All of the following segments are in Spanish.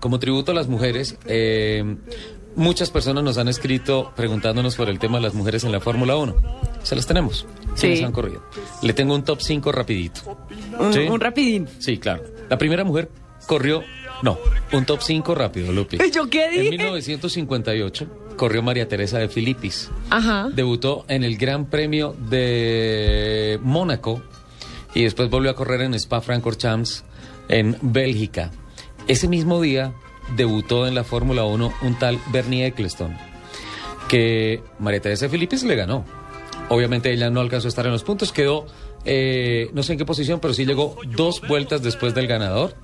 Como tributo a las mujeres, eh, muchas personas nos han escrito preguntándonos por el tema de las mujeres en la Fórmula 1. Se las tenemos. ¿Quiénes Sí. han corrido? Le tengo un top 5 rapidito. Un, ¿Sí? un rapidín. Sí, claro. La primera mujer corrió... No, un top 5 rápido, Lupi. ¿Yo qué En dije? 1958 corrió María Teresa de Filipis. Ajá. Debutó en el Gran Premio de Mónaco y después volvió a correr en Spa-Francorchamps en Bélgica. Ese mismo día debutó en la Fórmula 1 un tal Bernie Eccleston, que María Teresa de Filipis le ganó. Obviamente ella no alcanzó a estar en los puntos, quedó, eh, no sé en qué posición, pero sí llegó dos vueltas después del ganador.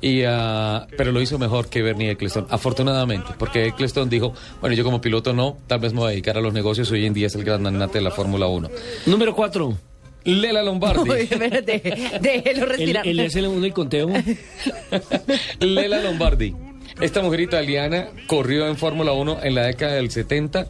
y, ah, pero lo hizo mejor que Bernie Eccleston, afortunadamente, porque Eccleston dijo, bueno, yo como piloto no, tal vez me voy a dedicar a los negocios, hoy en día es el gran magnate de la Fórmula 1. Número 4. Lela Lombardi. Uy, espérate, déjelo El, respirar. el es el uno y conteo. Lela Lombardi. Esta mujer italiana corrió en Fórmula 1 en la década del 70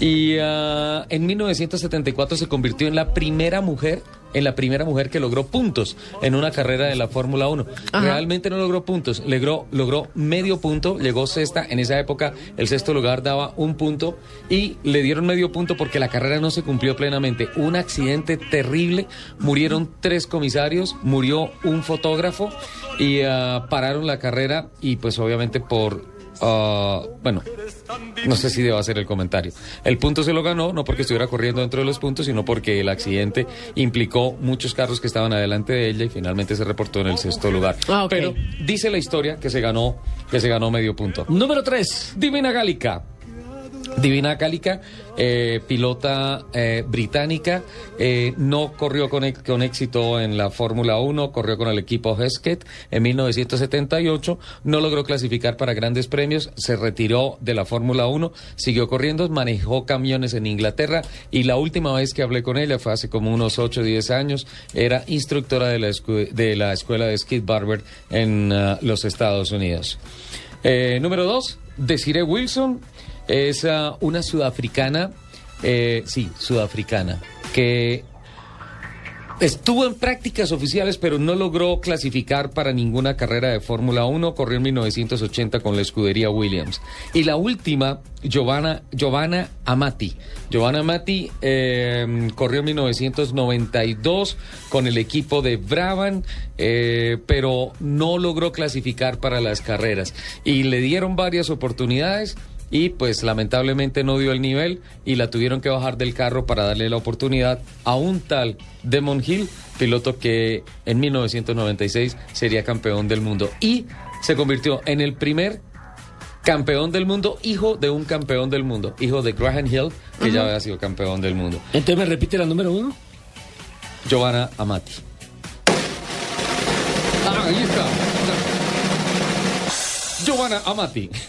y ah, en 1974 se convirtió en la primera mujer en la primera mujer que logró puntos en una carrera de la Fórmula 1. Realmente no logró puntos, logró, logró medio punto, llegó sexta. En esa época el sexto lugar daba un punto y le dieron medio punto porque la carrera no se cumplió plenamente. Un accidente terrible, murieron tres comisarios, murió un fotógrafo y ah, pararon la carrera y pues obviamente por... ah, bueno, no sé si debo hacer el comentario. El punto se lo ganó, no porque estuviera corriendo dentro de los puntos, sino porque el accidente implicó muchos carros que estaban adelante de ella y finalmente se reportó en el sexto lugar. Ah. Pero dice la historia que se ganó, que se ganó medio punto. Número 3. Divina Gálica. Divina Gálica, eh, pilota eh, británica, eh, no corrió con, ex- con éxito en la Fórmula 1, corrió con el equipo Hesketh en 1978, no logró clasificar para grandes premios, se retiró de la Fórmula 1, siguió corriendo, manejó camiones en Inglaterra y la última vez que hablé con ella fue hace como unos 8 o 10 años, era instructora de la, de la escuela de Skid Barber en ah, los Estados Unidos. Número dos, Desiree Wilson es ah, una sudafricana, eh, sí, sudafricana, que estuvo en prácticas oficiales, pero no logró clasificar para ninguna carrera de Fórmula 1. Corrió en 1980 con la escudería Williams. Y la última, Giovanna, Giovanna Amati. Giovanna Amati eh, corrió en 1992 con el equipo de Brabham, eh, pero no logró clasificar para las carreras. Y le dieron varias oportunidades y pues lamentablemente no dio el nivel y la tuvieron que bajar del carro para darle la oportunidad a un tal Demon Hill, piloto que en 1996 sería campeón del mundo y se convirtió en el primer campeón del mundo, hijo de un campeón del mundo, hijo de Graham Hill, que ya había sido campeón del mundo. Entonces me repite la número 1. Giovanna Amati. Ah, ahí está. Giovanna Amati.